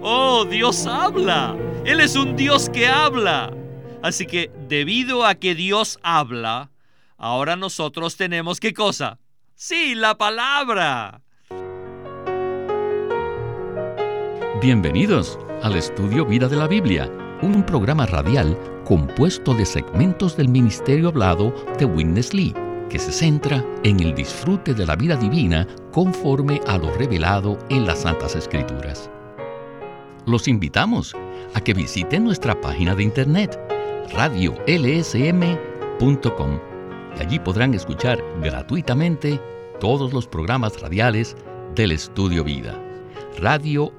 Oh, Dios habla. Él es un Dios que habla. Así que debido a que Dios habla, ahora nosotros tenemos qué cosa? Sí, la palabra. Bienvenidos al estudio Vida de la Biblia, un programa radial compuesto de segmentos del ministerio hablado de Witness Lee, que se centra en el disfrute de la vida divina conforme a lo revelado en las Santas Escrituras. Los invitamos a que visiten nuestra página de internet radiolsm.com y allí podrán escuchar gratuitamente todos los programas radiales del Estudio Vida. radiolsm.com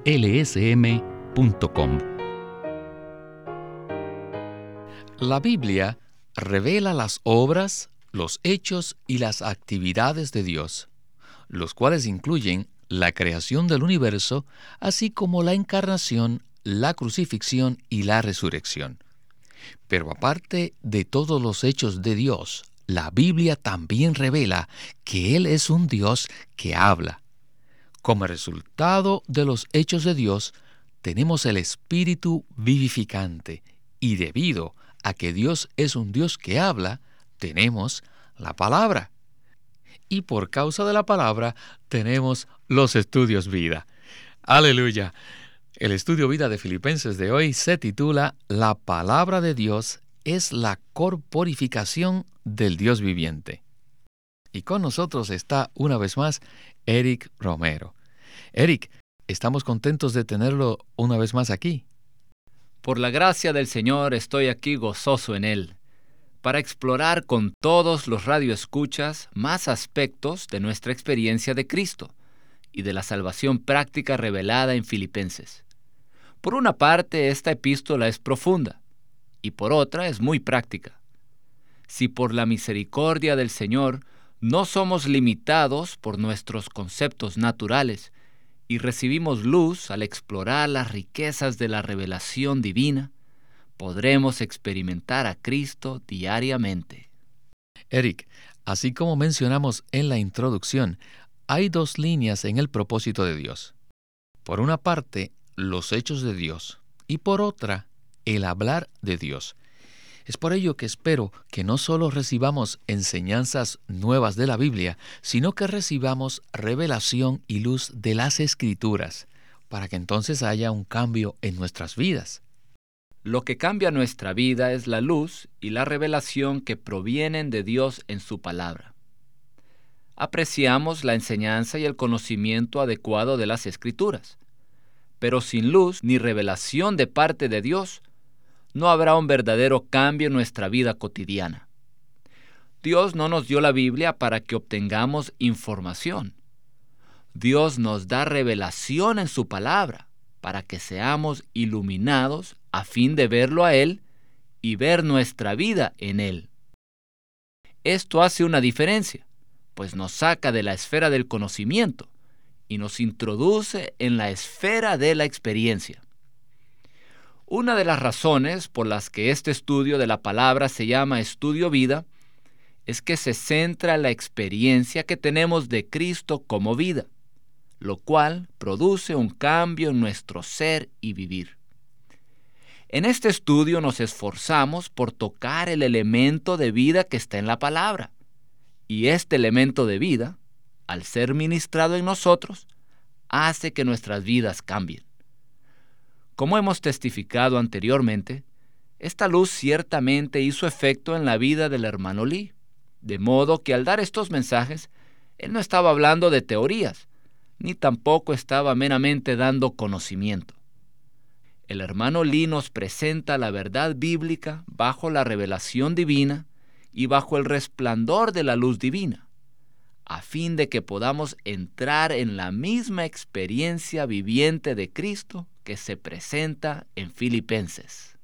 La Biblia revela las obras, los hechos y las actividades de Dios, los cuales incluyen la creación del universo, así como la encarnación, la crucifixión y la resurrección. Pero aparte de todos los hechos de Dios, la Biblia también revela que Él es un Dios que habla. Como resultado de los hechos de Dios, tenemos el Espíritu vivificante y debido a que Dios es un Dios que habla, tenemos la palabra. Y por causa de la palabra tenemos los estudios vida. Aleluya. El estudio vida de Filipenses de hoy se titula La palabra de Dios es la corporificación del Dios viviente. Y con nosotros está una vez más Eric Romero. Eric, estamos contentos de tenerlo una vez más aquí. Por la gracia del Señor estoy aquí gozoso en Él, para explorar con todos los radioescuchas más aspectos de nuestra experiencia de Cristo y de la salvación práctica revelada en Filipenses. Por una parte, esta epístola es profunda y por otra es muy práctica. Si por la misericordia del Señor no somos limitados por nuestros conceptos naturales y recibimos luz al explorar las riquezas de la revelación divina, podremos experimentar a Cristo diariamente. Eric, así como mencionamos en la introducción, hay dos líneas en el propósito de Dios. Por una parte, los hechos de Dios y por otra, el hablar de Dios. Es por ello que espero que no solo recibamos enseñanzas nuevas de la Biblia, sino que recibamos revelación y luz de las Escrituras, para que entonces haya un cambio en nuestras vidas. Lo que cambia nuestra vida es la luz y la revelación que provienen de Dios en su palabra. Apreciamos la enseñanza y el conocimiento adecuado de las Escrituras pero sin luz ni revelación de parte de Dios, no habrá un verdadero cambio en nuestra vida cotidiana. Dios no nos dio la Biblia para que obtengamos información. Dios nos da revelación en su palabra para que seamos iluminados a fin de verlo a Él y ver nuestra vida en Él. Esto hace una diferencia, pues nos saca de la esfera del conocimiento y nos introduce en la esfera de la experiencia. Una de las razones por las que este estudio de la palabra se llama estudio vida es que se centra en la experiencia que tenemos de Cristo como vida, lo cual produce un cambio en nuestro ser y vivir. En este estudio nos esforzamos por tocar el elemento de vida que está en la palabra, y este elemento de vida al ser ministrado en nosotros, hace que nuestras vidas cambien. Como hemos testificado anteriormente, esta luz ciertamente hizo efecto en la vida del hermano Lee, de modo que al dar estos mensajes, él no estaba hablando de teorías, ni tampoco estaba meramente dando conocimiento. El hermano Lee nos presenta la verdad bíblica bajo la revelación divina y bajo el resplandor de la luz divina a fin de que podamos entrar en la misma experiencia viviente de Cristo que se presenta en Filipenses.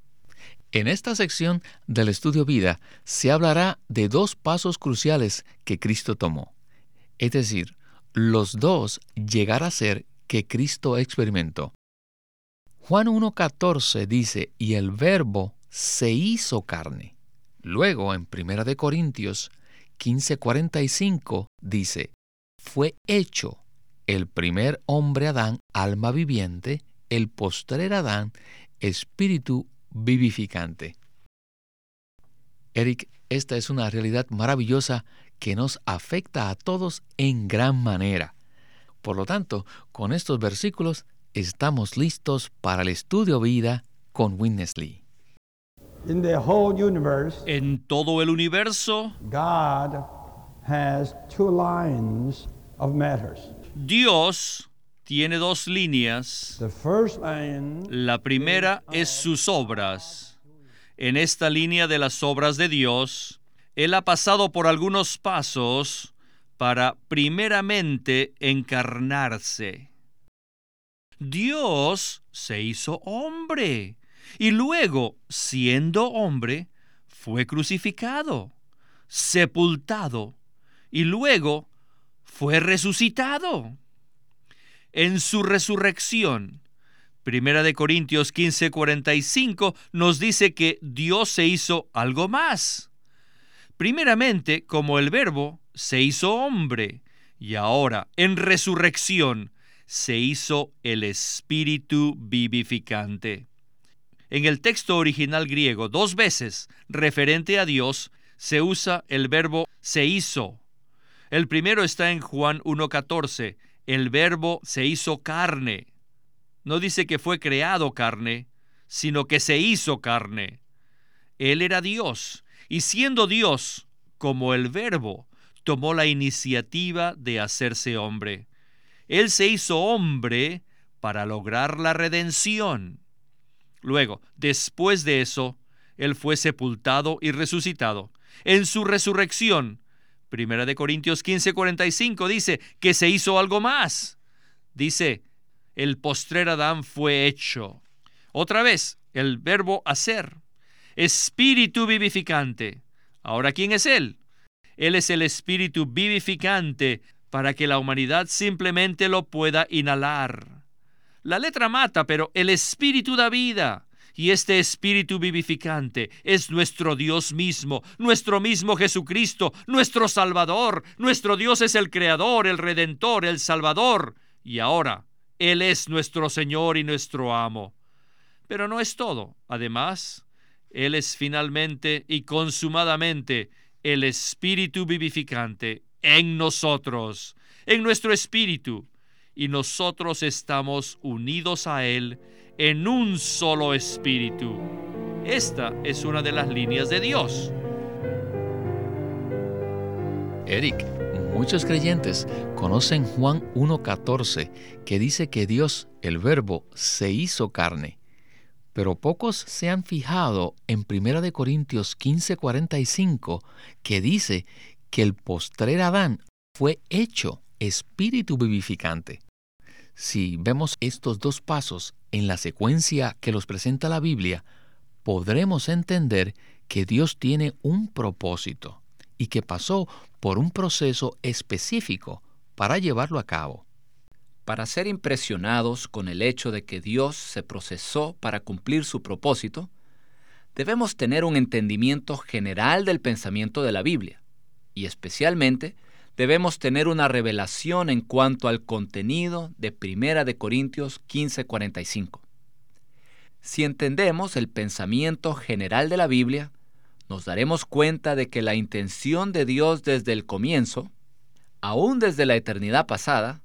En esta sección del estudio vida se hablará de dos pasos cruciales que Cristo tomó, es decir, los dos llegar a ser que Cristo experimentó. Juan 1.14 dice, y el verbo se hizo carne. Luego, en 1 Corintios 15:45 dice, fue hecho el primer hombre Adán, alma viviente, el postrer Adán espíritu vivificante. Eric, esta es una realidad maravillosa que nos afecta a todos en gran manera. Por lo tanto, con estos versículos estamos listos para el estudio vida con Witness Lee. en todo el universo, Dios tiene dos líneas. La primera es sus obras. En esta línea de las obras de Dios, Él ha pasado por algunos pasos para primeramente encarnarse. Dios se hizo hombre y luego, siendo hombre, fue crucificado, sepultado y luego fue resucitado. En su resurrección, Primera de Corintios 15:45 nos dice que Dios se hizo algo más. Primeramente, como el verbo se hizo hombre y ahora en resurrección se hizo el espíritu vivificante. En el texto original griego, dos veces referente a Dios, se usa el verbo se hizo. El primero está en Juan 1.14. El verbo se hizo carne. No dice que fue creado carne, sino que se hizo carne. Él era Dios, y siendo Dios, como el verbo, tomó la iniciativa de hacerse hombre. Él se hizo hombre para lograr la redención. Luego, después de eso, Él fue sepultado y resucitado. En su resurrección, Primera de Corintios 15:45 dice que se hizo algo más. Dice, el postrer Adán fue hecho. Otra vez, el verbo hacer. Espíritu vivificante. Ahora, ¿quién es Él? Él es el espíritu vivificante para que la humanidad simplemente lo pueda inhalar. La letra mata, pero el espíritu da vida. Y este espíritu vivificante es nuestro Dios mismo, nuestro mismo Jesucristo, nuestro Salvador. Nuestro Dios es el Creador, el Redentor, el Salvador. Y ahora, Él es nuestro Señor y nuestro amo. Pero no es todo. Además, Él es finalmente y consumadamente el espíritu vivificante en nosotros, en nuestro espíritu, y nosotros estamos unidos a Él en un solo espíritu. Esta es una de las líneas de Dios. Eric, muchos creyentes conocen Juan 1.14, que dice que Dios, el Verbo, se hizo carne. Pero pocos se han fijado en 1 Corintios 15:45, que dice que el postrer Adán fue hecho espíritu vivificante. Si vemos estos dos pasos en la secuencia que los presenta la Biblia, podremos entender que Dios tiene un propósito y que pasó por un proceso específico para llevarlo a cabo. Para ser impresionados con el hecho de que Dios se procesó para cumplir su propósito, debemos tener un entendimiento general del pensamiento de la Biblia, y especialmente debemos tener una revelación en cuanto al contenido de Primera de Corintios 15:45. Si entendemos el pensamiento general de la Biblia, nos daremos cuenta de que la intención de Dios desde el comienzo, aún desde la eternidad pasada,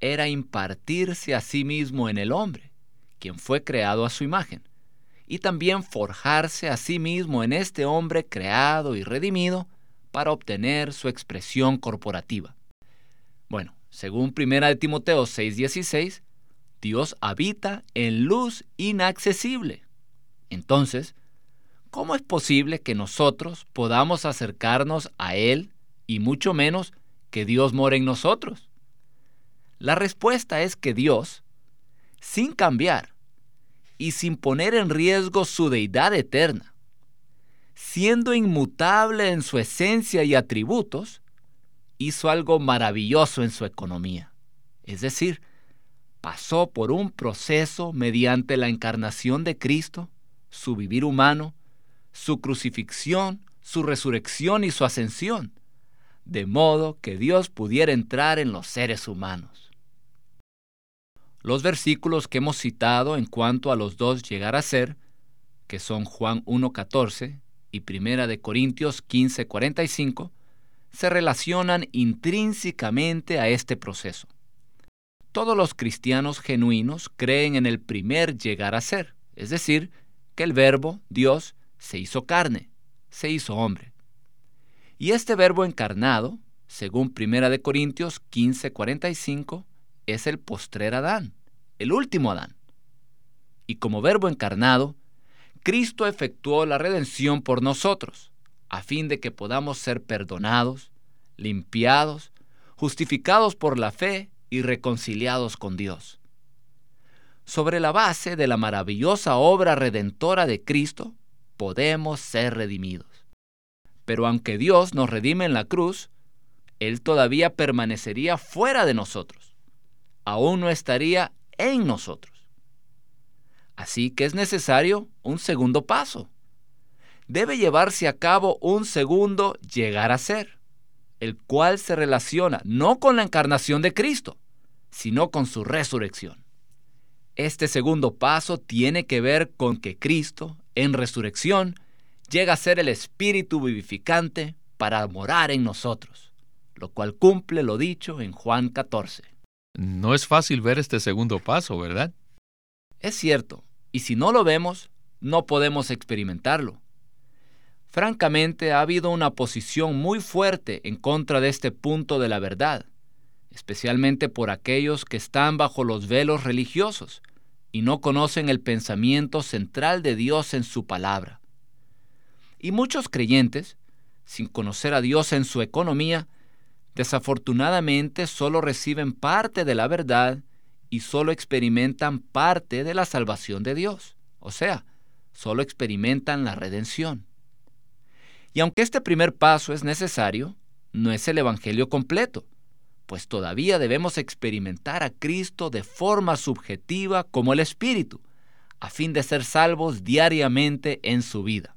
era impartirse a sí mismo en el hombre, quien fue creado a su imagen, y también forjarse a sí mismo en este hombre creado y redimido para obtener su expresión corporativa. Bueno, según 1 de Timoteo 6:16, Dios habita en luz inaccesible. Entonces, ¿cómo es posible que nosotros podamos acercarnos a Él y mucho menos que Dios more en nosotros? La respuesta es que Dios, sin cambiar y sin poner en riesgo su deidad eterna, siendo inmutable en su esencia y atributos, hizo algo maravilloso en su economía. Es decir, pasó por un proceso mediante la encarnación de Cristo, su vivir humano, su crucifixión, su resurrección y su ascensión, de modo que Dios pudiera entrar en los seres humanos. Los versículos que hemos citado en cuanto a los dos llegar a ser, que son Juan 1.14 y Primera de Corintios 15.45, se relacionan intrínsecamente a este proceso. Todos los cristianos genuinos creen en el primer llegar a ser, es decir, que el verbo, Dios, se hizo carne, se hizo hombre. Y este verbo encarnado, según Primera de Corintios 15:45, es el postrer Adán, el último Adán. Y como verbo encarnado, Cristo efectuó la redención por nosotros, a fin de que podamos ser perdonados, limpiados, justificados por la fe y reconciliados con Dios. Sobre la base de la maravillosa obra redentora de Cristo, podemos ser redimidos. Pero aunque Dios nos redime en la cruz, Él todavía permanecería fuera de nosotros aún no estaría en nosotros. Así que es necesario un segundo paso. Debe llevarse a cabo un segundo llegar a ser, el cual se relaciona no con la encarnación de Cristo, sino con su resurrección. Este segundo paso tiene que ver con que Cristo, en resurrección, llega a ser el Espíritu vivificante para morar en nosotros, lo cual cumple lo dicho en Juan 14. No es fácil ver este segundo paso, ¿verdad? Es cierto, y si no lo vemos, no podemos experimentarlo. Francamente, ha habido una posición muy fuerte en contra de este punto de la verdad, especialmente por aquellos que están bajo los velos religiosos y no conocen el pensamiento central de Dios en su palabra. Y muchos creyentes, sin conocer a Dios en su economía, desafortunadamente solo reciben parte de la verdad y solo experimentan parte de la salvación de Dios. O sea, solo experimentan la redención. Y aunque este primer paso es necesario, no es el Evangelio completo, pues todavía debemos experimentar a Cristo de forma subjetiva como el Espíritu, a fin de ser salvos diariamente en su vida.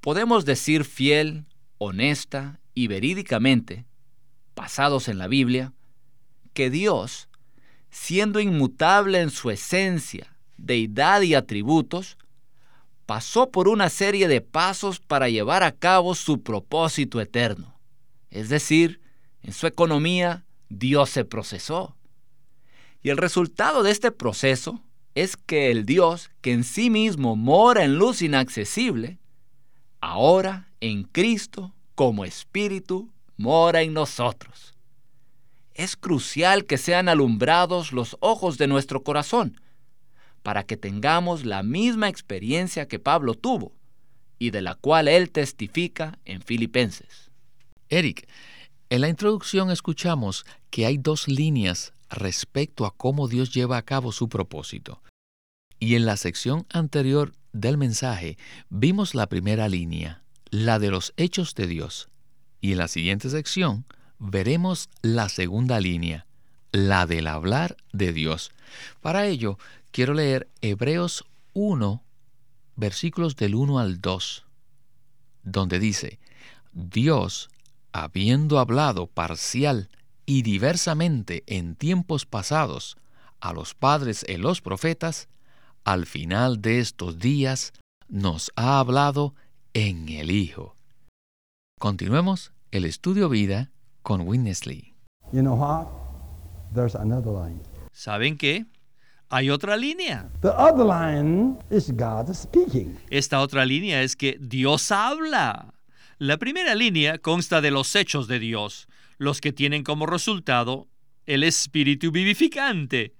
Podemos decir fiel, honesta y verídicamente basados en la Biblia, que Dios, siendo inmutable en su esencia, deidad y atributos, pasó por una serie de pasos para llevar a cabo su propósito eterno. Es decir, en su economía, Dios se procesó. Y el resultado de este proceso es que el Dios, que en sí mismo mora en luz inaccesible, ahora en Cristo, como Espíritu, mora en nosotros. Es crucial que sean alumbrados los ojos de nuestro corazón para que tengamos la misma experiencia que Pablo tuvo y de la cual él testifica en Filipenses. Eric, en la introducción escuchamos que hay dos líneas respecto a cómo Dios lleva a cabo su propósito. Y en la sección anterior del mensaje vimos la primera línea, la de los hechos de Dios. Y en la siguiente sección veremos la segunda línea, la del hablar de Dios. Para ello, quiero leer Hebreos 1, versículos del 1 al 2, donde dice, Dios, habiendo hablado parcial y diversamente en tiempos pasados a los padres en los profetas, al final de estos días nos ha hablado en el Hijo Continuemos el estudio vida con Winnesley. ¿Saben qué? Hay otra línea. Esta otra línea es que Dios habla. La primera línea consta de los hechos de Dios, los que tienen como resultado el espíritu vivificante.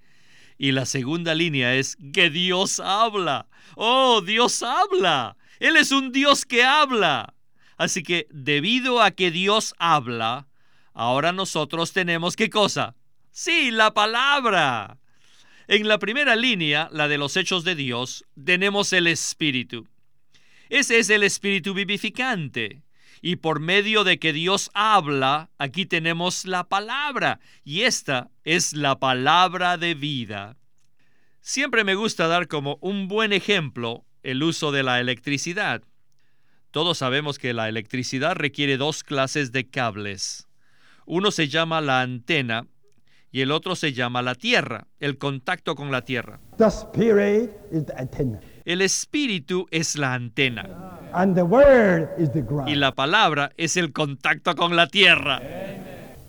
Y la segunda línea es que Dios habla. Oh, Dios habla. Él es un Dios que habla. Así que debido a que Dios habla, ahora nosotros tenemos qué cosa? Sí, la palabra. En la primera línea, la de los hechos de Dios, tenemos el Espíritu. Ese es el Espíritu vivificante. Y por medio de que Dios habla, aquí tenemos la palabra. Y esta es la palabra de vida. Siempre me gusta dar como un buen ejemplo el uso de la electricidad. Todos sabemos que la electricidad requiere dos clases de cables. Uno se llama la antena y el otro se llama la tierra, el contacto con la tierra. The spirit is the antenna. El espíritu es la antena And the word is the ground. y la palabra es el contacto con la tierra.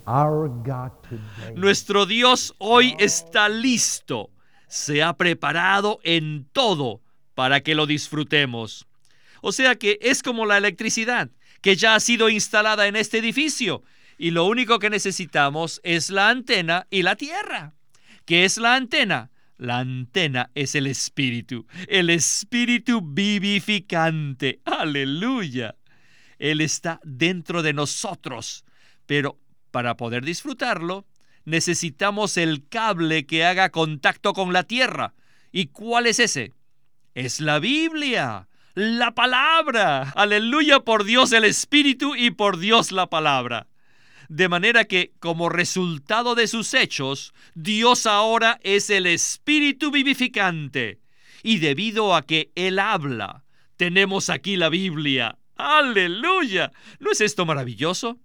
Our God today. Nuestro Dios hoy está listo, se ha preparado en todo para que lo disfrutemos. O sea que es como la electricidad, que ya ha sido instalada en este edificio y lo único que necesitamos es la antena y la tierra. ¿Qué es la antena? La antena es el espíritu, el espíritu vivificante. Aleluya. Él está dentro de nosotros, pero para poder disfrutarlo, necesitamos el cable que haga contacto con la tierra. ¿Y cuál es ese? Es la Biblia, la palabra. Aleluya por Dios el Espíritu y por Dios la palabra. De manera que, como resultado de sus hechos, Dios ahora es el Espíritu vivificante. Y debido a que Él habla, tenemos aquí la Biblia. Aleluya. ¿No es esto maravilloso?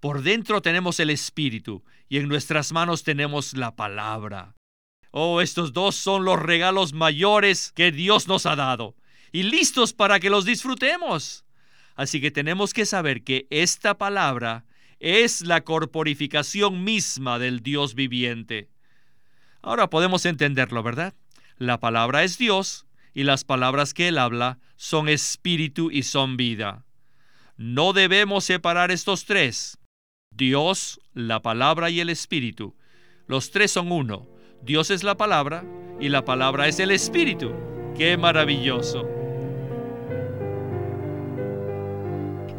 Por dentro tenemos el Espíritu y en nuestras manos tenemos la palabra. Oh, estos dos son los regalos mayores que Dios nos ha dado y listos para que los disfrutemos. Así que tenemos que saber que esta palabra es la corporificación misma del Dios viviente. Ahora podemos entenderlo, ¿verdad? La palabra es Dios y las palabras que Él habla son espíritu y son vida. No debemos separar estos tres. Dios, la palabra y el espíritu. Los tres son uno. Dios es la palabra y la palabra es el espíritu. ¡Qué maravilloso!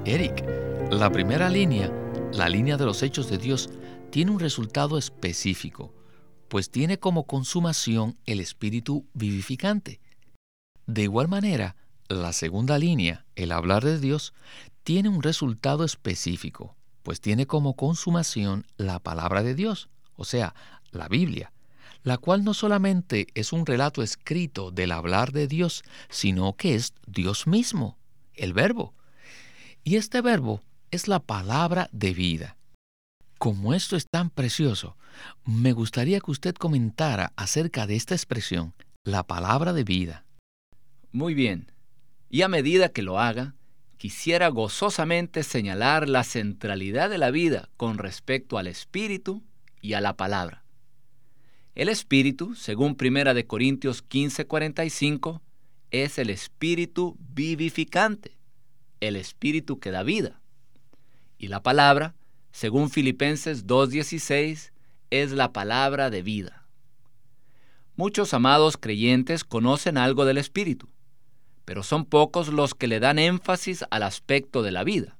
Eric, la primera línea, la línea de los hechos de Dios, tiene un resultado específico, pues tiene como consumación el espíritu vivificante. De igual manera, la segunda línea, el hablar de Dios, tiene un resultado específico, pues tiene como consumación la palabra de Dios, o sea, la Biblia, la cual no solamente es un relato escrito del hablar de Dios, sino que es Dios mismo, el verbo. Y este verbo es la palabra de vida. Como esto es tan precioso, me gustaría que usted comentara acerca de esta expresión, la palabra de vida. Muy bien. Y a medida que lo haga, quisiera gozosamente señalar la centralidad de la vida con respecto al Espíritu y a la palabra. El Espíritu, según 1 de Corintios 15:45, es el Espíritu vivificante, el Espíritu que da vida. Y la palabra, según Filipenses 2:16, es la palabra de vida. Muchos amados creyentes conocen algo del Espíritu, pero son pocos los que le dan énfasis al aspecto de la vida.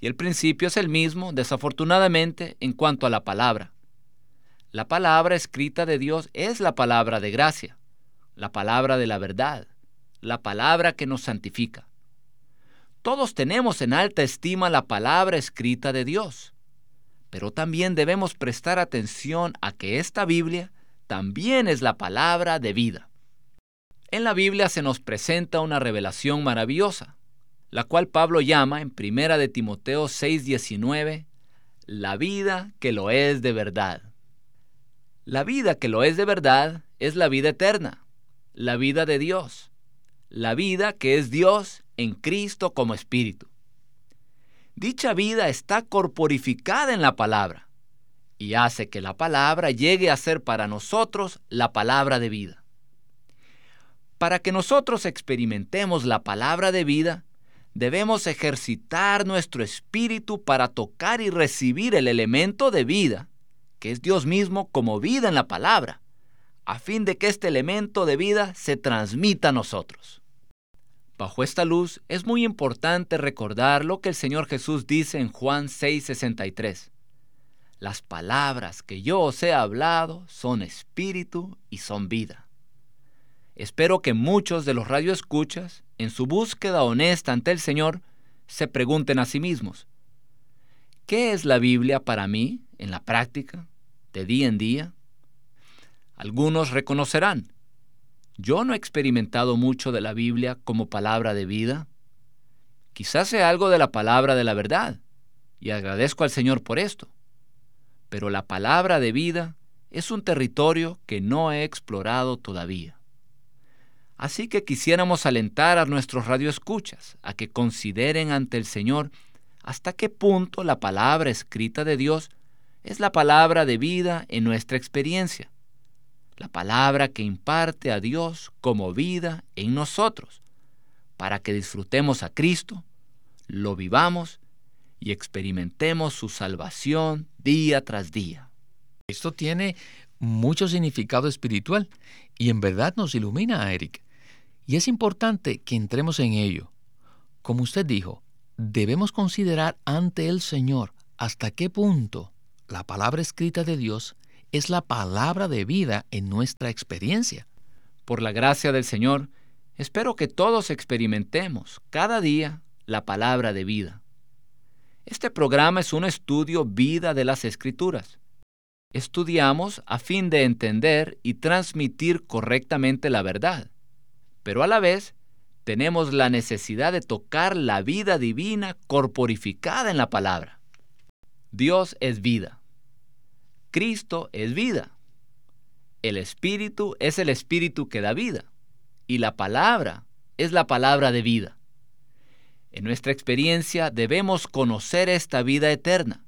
Y el principio es el mismo, desafortunadamente, en cuanto a la palabra. La palabra escrita de Dios es la palabra de gracia, la palabra de la verdad, la palabra que nos santifica. Todos tenemos en alta estima la palabra escrita de Dios, pero también debemos prestar atención a que esta Biblia también es la palabra de vida. En la Biblia se nos presenta una revelación maravillosa, la cual Pablo llama en 1 de Timoteo 6:19 la vida que lo es de verdad. La vida que lo es de verdad es la vida eterna, la vida de Dios, la vida que es Dios en Cristo como Espíritu. Dicha vida está corporificada en la palabra y hace que la palabra llegue a ser para nosotros la palabra de vida. Para que nosotros experimentemos la palabra de vida, debemos ejercitar nuestro espíritu para tocar y recibir el elemento de vida, que es Dios mismo como vida en la palabra, a fin de que este elemento de vida se transmita a nosotros. Bajo esta luz es muy importante recordar lo que el Señor Jesús dice en Juan 6:63. Las palabras que yo os he hablado son espíritu y son vida. Espero que muchos de los radioescuchas, en su búsqueda honesta ante el Señor, se pregunten a sí mismos, ¿qué es la Biblia para mí en la práctica, de día en día? Algunos reconocerán, yo no he experimentado mucho de la Biblia como palabra de vida. Quizás sea algo de la palabra de la verdad, y agradezco al Señor por esto. Pero la palabra de vida es un territorio que no he explorado todavía. Así que quisiéramos alentar a nuestros radioescuchas a que consideren ante el Señor hasta qué punto la palabra escrita de Dios es la palabra de vida en nuestra experiencia, la palabra que imparte a Dios como vida en nosotros, para que disfrutemos a Cristo, lo vivamos y experimentemos su salvación día tras día. Esto tiene mucho significado espiritual y en verdad nos ilumina Eric. Y es importante que entremos en ello. Como usted dijo, debemos considerar ante el Señor hasta qué punto la palabra escrita de Dios es la palabra de vida en nuestra experiencia. Por la gracia del Señor, espero que todos experimentemos cada día la palabra de vida. Este programa es un estudio vida de las escrituras. Estudiamos a fin de entender y transmitir correctamente la verdad, pero a la vez tenemos la necesidad de tocar la vida divina corporificada en la palabra. Dios es vida. Cristo es vida. El Espíritu es el Espíritu que da vida. Y la palabra es la palabra de vida. En nuestra experiencia debemos conocer esta vida eterna.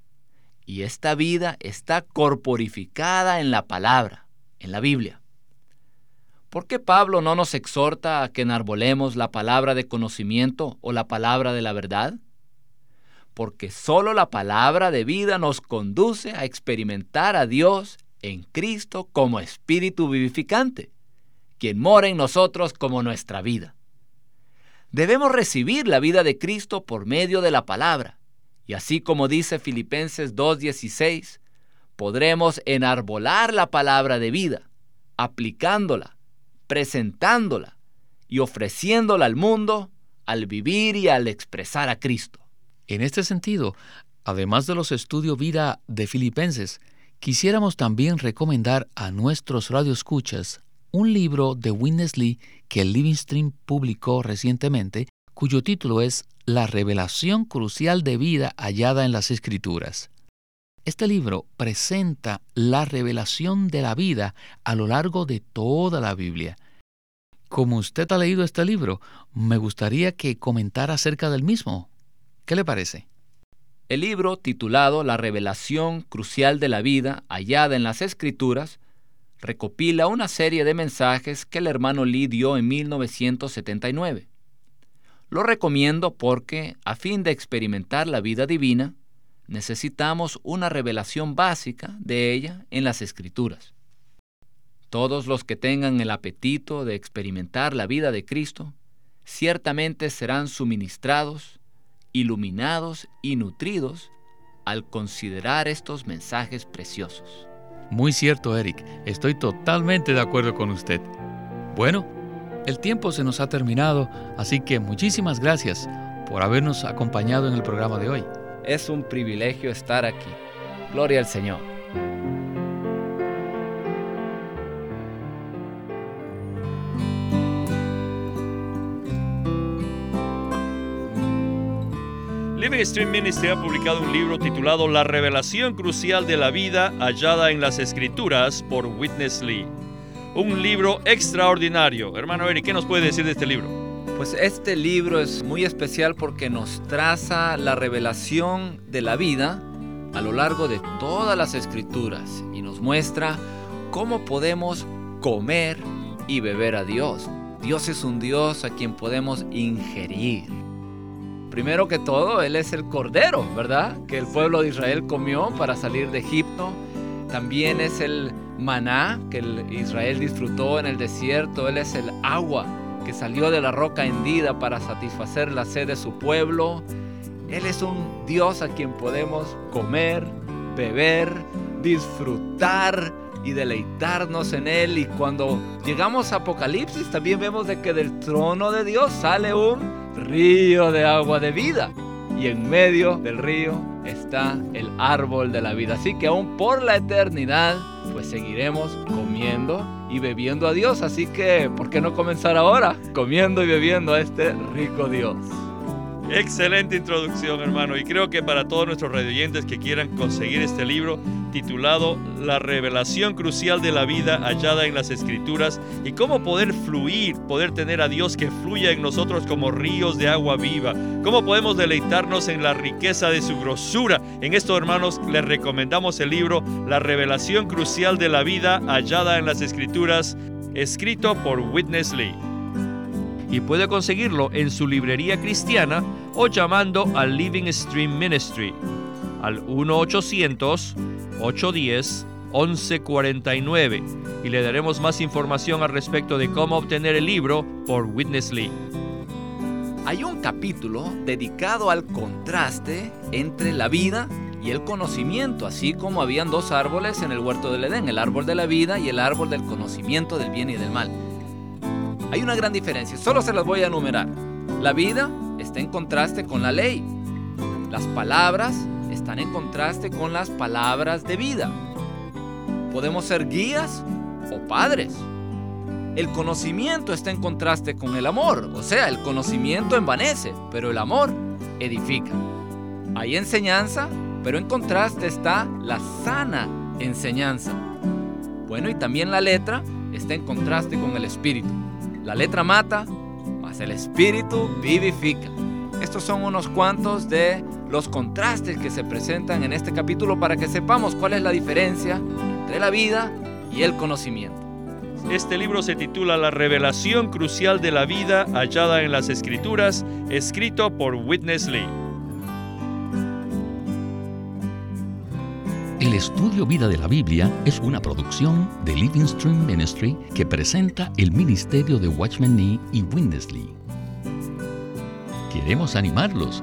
Y esta vida está corporificada en la palabra, en la Biblia. ¿Por qué Pablo no nos exhorta a que enarbolemos la palabra de conocimiento o la palabra de la verdad? Porque solo la palabra de vida nos conduce a experimentar a Dios en Cristo como Espíritu vivificante, quien mora en nosotros como nuestra vida. Debemos recibir la vida de Cristo por medio de la palabra. Y así como dice Filipenses 2.16, podremos enarbolar la palabra de vida, aplicándola, presentándola y ofreciéndola al mundo al vivir y al expresar a Cristo. En este sentido, además de los estudios vida de Filipenses, quisiéramos también recomendar a nuestros radioescuchas un libro de Witness Lee que Living Stream publicó recientemente, cuyo título es La revelación crucial de vida hallada en las Escrituras. Este libro presenta la revelación de la vida a lo largo de toda la Biblia. Como usted ha leído este libro, me gustaría que comentara acerca del mismo. ¿Qué le parece? El libro, titulado La revelación crucial de la vida hallada en las Escrituras, recopila una serie de mensajes que el hermano Lee dio en 1979. Lo recomiendo porque, a fin de experimentar la vida divina, necesitamos una revelación básica de ella en las Escrituras. Todos los que tengan el apetito de experimentar la vida de Cristo, ciertamente serán suministrados, iluminados y nutridos al considerar estos mensajes preciosos. Muy cierto, Eric. Estoy totalmente de acuerdo con usted. Bueno, el tiempo se nos ha terminado, así que muchísimas gracias por habernos acompañado en el programa de hoy. Es un privilegio estar aquí. Gloria al Señor. Living Stream Ministry ha publicado un libro titulado La revelación crucial de la vida hallada en las Escrituras por Witness Lee. Un libro extraordinario. Hermano Eric, ¿qué nos puede decir de este libro? Pues este libro es muy especial porque nos traza la revelación de la vida a lo largo de todas las escrituras y nos muestra cómo podemos comer y beber a Dios. Dios es un Dios a quien podemos ingerir. Primero que todo, Él es el Cordero, ¿verdad? Que el pueblo de Israel comió para salir de Egipto. También es el maná que Israel disfrutó en el desierto. Él es el agua que salió de la roca hendida para satisfacer la sed de su pueblo. Él es un Dios a quien podemos comer, beber, disfrutar y deleitarnos en Él. Y cuando llegamos a Apocalipsis también vemos de que del trono de Dios sale un río de agua de vida. Y en medio del río está el árbol de la vida. Así que aún por la eternidad, pues seguiremos comiendo y bebiendo a Dios. Así que, ¿por qué no comenzar ahora comiendo y bebiendo a este rico Dios? Excelente introducción, hermano. Y creo que para todos nuestros radioyentes que quieran conseguir este libro, titulado La revelación crucial de la vida hallada en las escrituras y cómo poder fluir, poder tener a Dios que fluya en nosotros como ríos de agua viva, cómo podemos deleitarnos en la riqueza de su grosura. En esto, hermanos, les recomendamos el libro La revelación crucial de la vida hallada en las escrituras, escrito por Witness Lee. Y puede conseguirlo en su librería cristiana o llamando al Living Stream Ministry al 1-800-810-1149 y le daremos más información al respecto de cómo obtener el libro por Witness Lee. Hay un capítulo dedicado al contraste entre la vida y el conocimiento, así como habían dos árboles en el huerto del Edén, el árbol de la vida y el árbol del conocimiento del bien y del mal. Hay una gran diferencia, solo se las voy a enumerar. La vida está en contraste con la ley. Las palabras están en contraste con las palabras de vida. Podemos ser guías o padres. El conocimiento está en contraste con el amor, o sea, el conocimiento envanece, pero el amor edifica. Hay enseñanza, pero en contraste está la sana enseñanza. Bueno, y también la letra está en contraste con el espíritu. La letra mata, mas el espíritu vivifica. Estos son unos cuantos de los contrastes que se presentan en este capítulo para que sepamos cuál es la diferencia entre la vida y el conocimiento. Este libro se titula La revelación crucial de la vida hallada en las escrituras, escrito por Witness Lee. El estudio Vida de la Biblia es una producción de Living Stream Ministry que presenta el ministerio de Watchman Nee y Windesley. Queremos animarlos